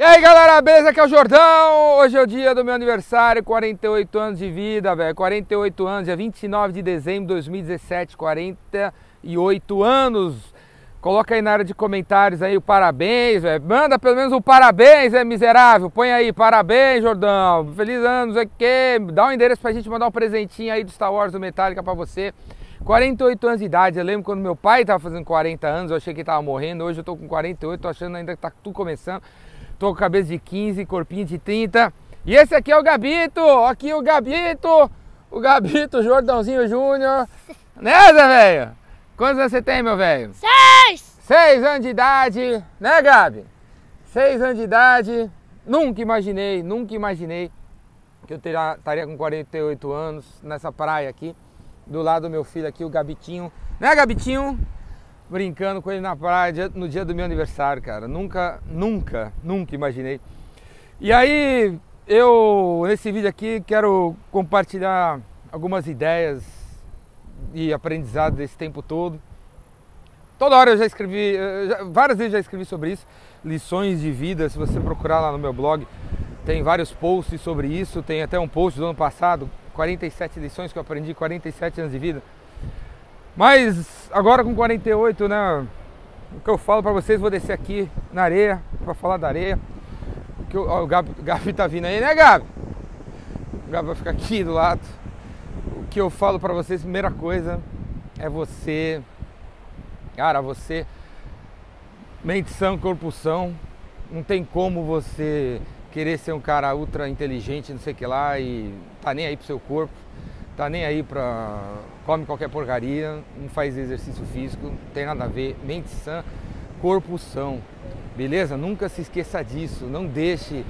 E aí galera, beleza? Aqui é o Jordão. Hoje é o dia do meu aniversário, 48 anos de vida, velho. 48 anos, dia 29 de dezembro de 2017, 48 anos. Coloca aí na área de comentários aí o parabéns, velho. Manda pelo menos um parabéns, é miserável. Põe aí, parabéns, Jordão. Feliz ano, o quê. Dá um endereço pra gente mandar um presentinho aí do Star Wars do Metallica pra você. 48 anos de idade, eu lembro quando meu pai tava fazendo 40 anos, eu achei que ele tava morrendo. Hoje eu tô com 48, tô achando ainda que tá tudo começando. Tô com cabeça de 15, corpinho de 30. E esse aqui é o Gabito, aqui o Gabito, o Gabito Jordãozinho Júnior. Né, Zé velho? Quantos anos você tem, meu velho? Seis! Seis anos de idade, né, Gabi? Seis anos de idade. Nunca imaginei, nunca imaginei que eu teria, estaria com 48 anos nessa praia aqui, do lado do meu filho aqui, o Gabitinho. Né, Gabitinho? Brincando com ele na praia no dia do meu aniversário, cara. Nunca, nunca, nunca imaginei. E aí, eu nesse vídeo aqui quero compartilhar algumas ideias e aprendizado desse tempo todo. Toda hora eu já escrevi, já, várias vezes já escrevi sobre isso, lições de vida. Se você procurar lá no meu blog, tem vários posts sobre isso. Tem até um post do ano passado, 47 lições que eu aprendi, 47 anos de vida. Mas agora com 48, né? O que eu falo para vocês, vou descer aqui na areia para falar da areia. Que ó, o Gabi, Gabi tá vindo aí, né, Gabi? O Gabi vai ficar aqui do lado. O que eu falo para vocês, primeira coisa é você, cara, você mente sã, corpo são. Não tem como você querer ser um cara ultra inteligente, não sei o que lá e tá nem aí pro seu corpo tá nem aí pra. Come qualquer porcaria, não faz exercício físico, tem nada a ver. Mente sã, corpo são. Beleza? Nunca se esqueça disso. Não deixe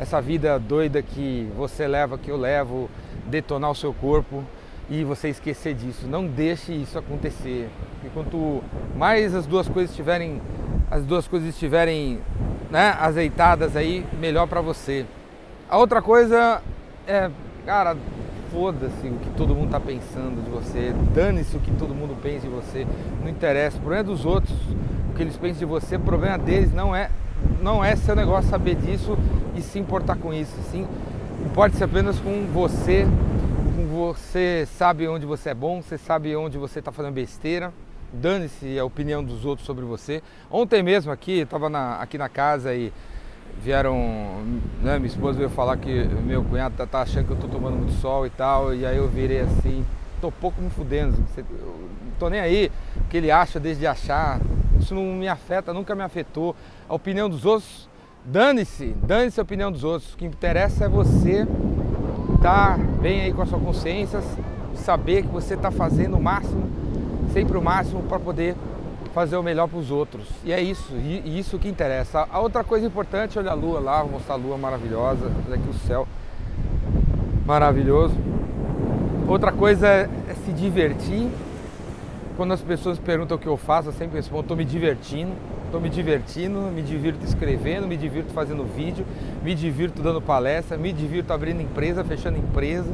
essa vida doida que você leva, que eu levo, detonar o seu corpo e você esquecer disso. Não deixe isso acontecer. Porque quanto mais as duas coisas estiverem, as duas coisas estiverem né, azeitadas aí, melhor para você. A outra coisa é, cara, foda-se o que todo mundo está pensando de você, dane-se o que todo mundo pensa de você, não interessa. O problema é dos outros, o que eles pensam de você, o problema deles não é, não é seu negócio saber disso e se importar com isso. Sim, importa-se apenas com você, com você sabe onde você é bom, você sabe onde você está fazendo besteira. Dane-se a opinião dos outros sobre você. Ontem mesmo aqui, estava aqui na casa e vieram, né, minha esposa veio falar que meu cunhado tá, tá, achando que eu tô tomando muito sol e tal, e aí eu virei assim, tô pouco me fudendo, eu tô nem aí, o que ele acha desde achar, isso não me afeta, nunca me afetou. A opinião dos outros, dane-se, dane-se a opinião dos outros, o que interessa é você estar tá bem aí com a sua consciência, saber que você está fazendo o máximo, sempre o máximo para poder fazer o melhor para os outros. E é isso, e isso que interessa. A outra coisa importante, olha a lua lá, vou mostrar a lua maravilhosa, olha aqui o céu maravilhoso. Outra coisa é, é se divertir. Quando as pessoas perguntam o que eu faço, eu sempre respondo, estou me divertindo. Estou me divertindo, me divirto escrevendo, me divirto fazendo vídeo, me divirto dando palestra, me divirto abrindo empresa, fechando empresa,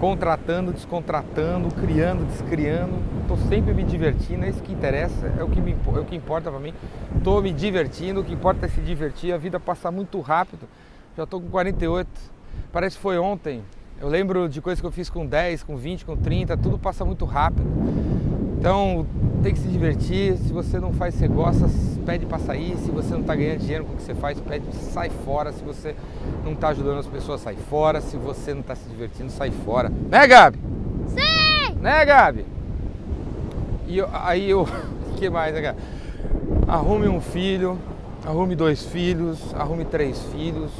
contratando, descontratando, criando, descriando. Estou sempre me divertindo, é isso que interessa, é o que, me, é o que importa para mim. Estou me divertindo, o que importa é se divertir, a vida passa muito rápido. Já estou com 48, parece que foi ontem. Eu lembro de coisas que eu fiz com 10, com 20, com 30, tudo passa muito rápido. Então tem que se divertir. Se você não faz, você gosta, pede para sair. Se você não está ganhando dinheiro com o que você faz, pede, sai fora. Se você não está ajudando as pessoas, sai fora. Se você não está se divertindo, sai fora. Né, Gabi? Sim! Né, Gabi? E eu, aí eu. O que mais, né, Gabi? Arrume um filho, arrume dois filhos, arrume três filhos.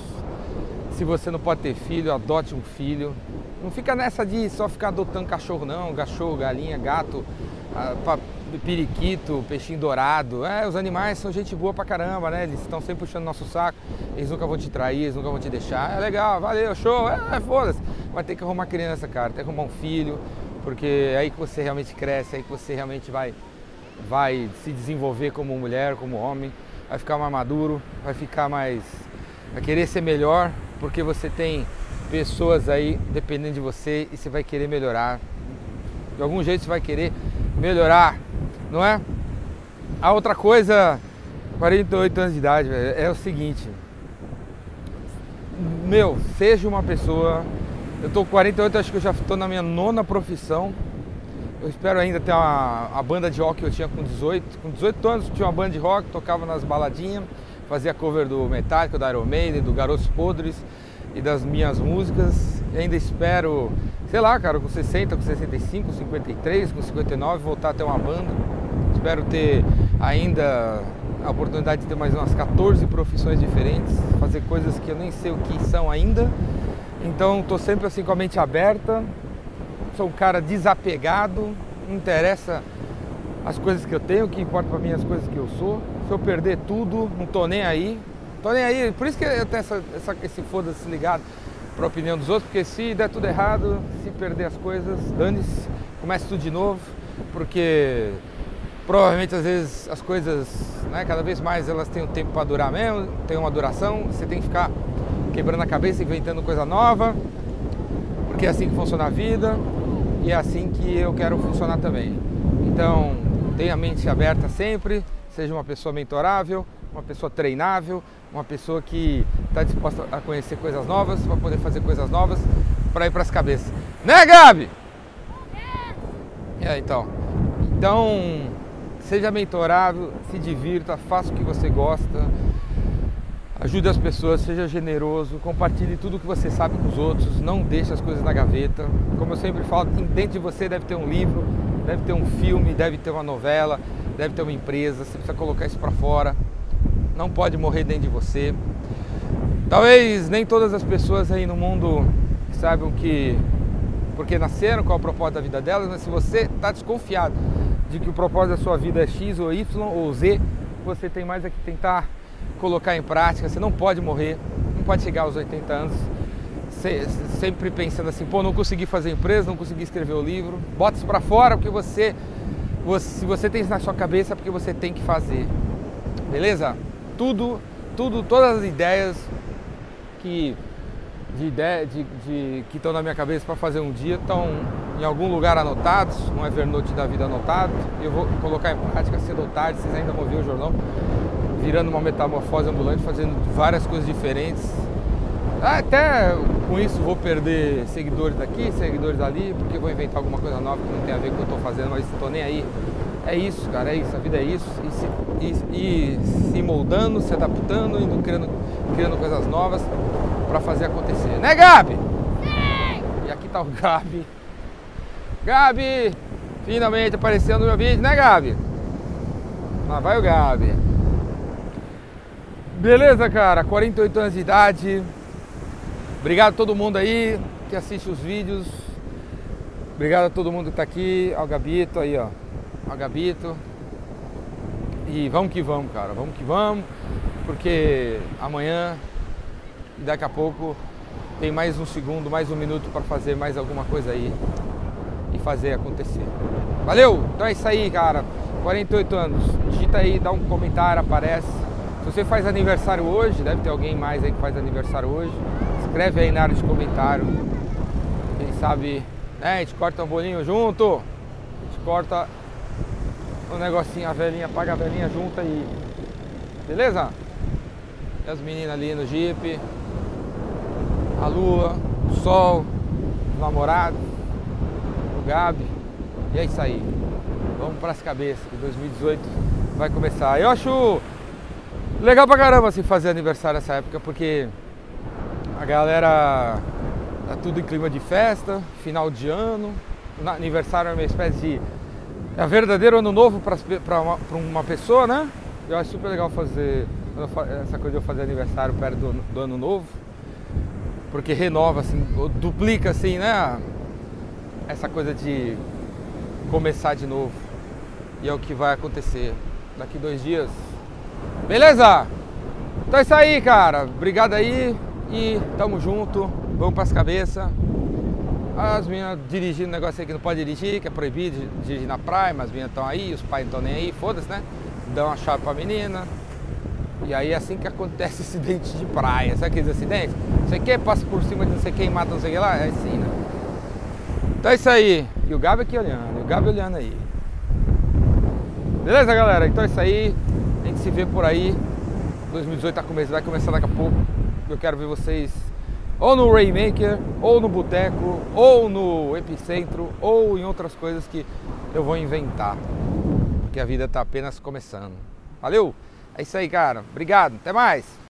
Se você não pode ter filho, adote um filho. Não fica nessa de só ficar adotando cachorro, não. Cachorro, galinha, gato periquito, peixinho dourado. É, os animais são gente boa pra caramba, né? Eles estão sempre puxando nosso saco, eles nunca vão te trair, eles nunca vão te deixar. É legal, valeu, show, é, é foda-se. Vai ter que arrumar criança, cara, tem que arrumar um filho, porque é aí que você realmente cresce, é aí que você realmente vai, vai se desenvolver como mulher, como homem, vai ficar mais maduro, vai ficar mais. vai querer ser melhor, porque você tem pessoas aí dependendo de você e você vai querer melhorar. De algum jeito você vai querer melhorar, não é? A outra coisa, 48 anos de idade, é o seguinte, meu, seja uma pessoa. Eu tô com 48, acho que eu já estou na minha nona profissão. Eu espero ainda ter a banda de rock que eu tinha com 18. Com 18 anos tinha uma banda de rock, tocava nas baladinhas, fazia cover do Metallica, do Iron Maiden, do Garotos Podres e das minhas músicas. E ainda espero, sei lá, cara, com 60, com 65, 53, com 59, voltar a ter uma banda. Espero ter ainda a oportunidade de ter mais umas 14 profissões diferentes, fazer coisas que eu nem sei o que são ainda. Então estou sempre assim com a mente aberta, sou um cara desapegado, não interessa as coisas que eu tenho, o que importa para mim é as coisas que eu sou. Se eu perder tudo, não tô nem aí. Tô nem aí, por isso que eu tenho essa, essa esse foda-se ligado para a opinião dos outros, porque se der tudo errado, se perder as coisas, dane-se, comece tudo de novo, porque provavelmente às vezes as coisas, né, cada vez mais elas têm um tempo para durar mesmo, tem uma duração, você tem que ficar quebrando a cabeça, inventando coisa nova, porque é assim que funciona a vida e é assim que eu quero funcionar também. Então, tenha a mente aberta sempre, seja uma pessoa mentorável, uma pessoa treinável, uma pessoa que está disposta a conhecer coisas novas, para poder fazer coisas novas, para ir para as cabeças. Né, Gabi? É, então. Então, seja mentorável, se divirta, faça o que você gosta, ajude as pessoas, seja generoso, compartilhe tudo o que você sabe com os outros, não deixe as coisas na gaveta. Como eu sempre falo, dentro de você deve ter um livro, deve ter um filme, deve ter uma novela, deve ter uma empresa, você precisa colocar isso para fora. Não pode morrer dentro de você. Talvez nem todas as pessoas aí no mundo saibam que porque nasceram, qual é o propósito da vida delas, mas se você está desconfiado de que o propósito da sua vida é X ou Y ou Z, você tem mais é que tentar colocar em prática. Você não pode morrer, não pode chegar aos 80 anos sempre pensando assim, pô, não consegui fazer empresa, não consegui escrever o livro. Bota isso para fora porque você, você, se você tem isso na sua cabeça, é porque você tem que fazer. Beleza? Tudo, tudo, todas as ideias que de ideia de, de, que estão na minha cabeça para fazer um dia estão em algum lugar anotados, um Evernote da vida anotado. Eu vou colocar em prática cedo ou tarde, vocês ainda vão ver o jornal, virando uma metamorfose ambulante, fazendo várias coisas diferentes. Até com isso vou perder seguidores daqui, seguidores ali, porque vou inventar alguma coisa nova que não tem a ver com o que eu estou fazendo, mas estou nem aí. É isso, cara, é isso, a vida é isso. E se, e, e se moldando, se adaptando, indo criando, criando coisas novas para fazer acontecer. Né, Gabi? Sim! E aqui tá o Gabi. Gabi! Finalmente apareceu no meu vídeo, né, Gabi? Lá vai o Gabi. Beleza, cara? 48 anos de idade. Obrigado a todo mundo aí que assiste os vídeos. Obrigado a todo mundo que tá aqui. Ao Gabito aí, ó. Ao Gabito. E vamos que vamos, cara. Vamos que vamos. Porque amanhã daqui a pouco tem mais um segundo, mais um minuto para fazer mais alguma coisa aí e fazer acontecer. Valeu? Então é isso aí, cara. 48 anos. Digita aí, dá um comentário, aparece. Se você faz aniversário hoje, deve ter alguém mais aí que faz aniversário hoje. Escreve aí na área de comentário. Quem sabe, né? A gente corta um bolinho junto. A gente corta um negocinho, a velhinha, paga a velhinha junto aí. Beleza? E as meninas ali no Jeep a lua, o sol, os namorados, o Gabi. E é isso aí. Vamos para as cabeças, que 2018 vai começar. Eu acho legal pra caramba assim, fazer aniversário nessa época, porque a galera tá tudo em clima de festa, final de ano. Aniversário é uma espécie de. É verdadeiro ano novo para uma, uma pessoa, né? Eu acho super legal fazer essa coisa de eu fazer aniversário perto do, do ano novo porque renova, assim, duplica, assim, né? Essa coisa de começar de novo. E é o que vai acontecer daqui dois dias. Beleza? Então é isso aí, cara. Obrigado aí e tamo junto. Vamos pras cabeças. As meninas dirigindo negócio aí que não pode dirigir, que é proibido dirigir na praia, mas as meninas estão aí, os pais não estão nem aí, foda-se, né? Dão uma chave pra menina, e aí é assim que acontece acidente de praia. Sabe aqueles acidentes? Você quer passa por cima de não sei quem, mata não sei quem lá? É assim, né? Então é isso aí. E o Gabi aqui olhando, e o Gabi olhando aí. Beleza, galera? Então é isso aí. A gente se vê por aí. 2018 tá começando, vai começar daqui a pouco. Eu quero ver vocês ou no Raymaker, ou no Boteco, ou no Epicentro, ou em outras coisas que eu vou inventar. Porque a vida está apenas começando. Valeu? É isso aí, cara. Obrigado. Até mais.